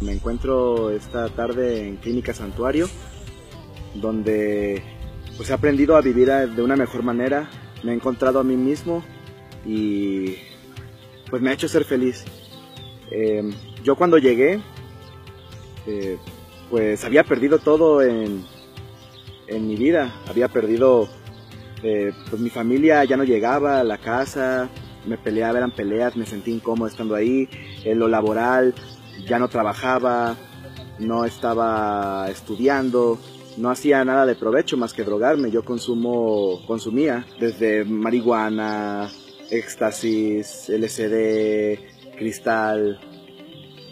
Me encuentro esta tarde en Clínica Santuario, donde pues he aprendido a vivir de una mejor manera, me he encontrado a mí mismo y pues me ha hecho ser feliz. Em, yo cuando llegué, eh, pues había perdido todo en, en mi vida, había perdido, eh, pues mi familia ya no llegaba a la casa, me peleaba, eran peleas, me sentí incómodo estando ahí, en lo laboral, ya no trabajaba, no estaba estudiando, no hacía nada de provecho más que drogarme. Yo consumo, consumía desde marihuana, éxtasis, LSD, cristal,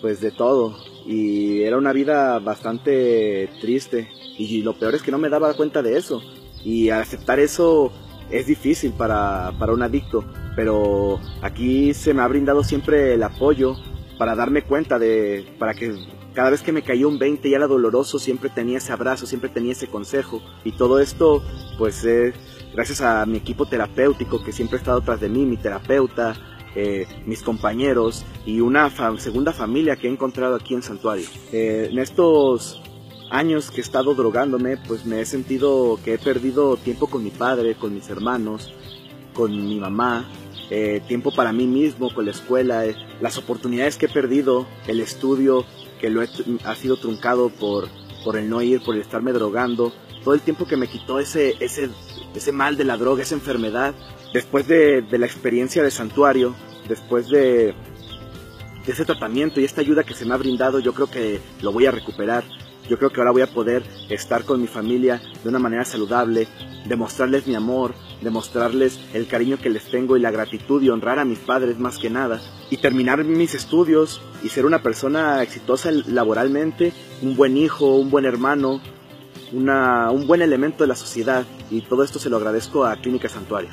pues de todo. Y era una vida bastante triste. Y lo peor es que no me daba cuenta de eso. Y aceptar eso es difícil para, para un adicto. Pero aquí se me ha brindado siempre el apoyo para darme cuenta de, para que cada vez que me caía un 20 y era doloroso, siempre tenía ese abrazo, siempre tenía ese consejo. Y todo esto, pues, eh, gracias a mi equipo terapéutico que siempre ha estado tras de mí, mi terapeuta, eh, mis compañeros y una segunda familia que he encontrado aquí en Santuario. Eh, en estos años que he estado drogándome, pues me he sentido que he perdido tiempo con mi padre, con mis hermanos, con mi mamá, eh, tiempo para mí mismo, con la escuela, eh, las oportunidades que he perdido, el estudio que lo ha sido truncado por, por el no ir, por el estarme drogando, todo el tiempo que me quitó ese, ese, ese mal de la droga, esa enfermedad, después de, de la experiencia de santuario, después de, de ese tratamiento y esta ayuda que se me ha brindado, yo creo que lo voy a recuperar. Yo creo que ahora voy a poder estar con mi familia de una manera saludable, demostrarles mi amor, demostrarles el cariño que les tengo y la gratitud y honrar a mis padres más que nada. Y terminar mis estudios y ser una persona exitosa laboralmente, un buen hijo, un buen hermano, una, un buen elemento de la sociedad. Y todo esto se lo agradezco a Clínica Santuario.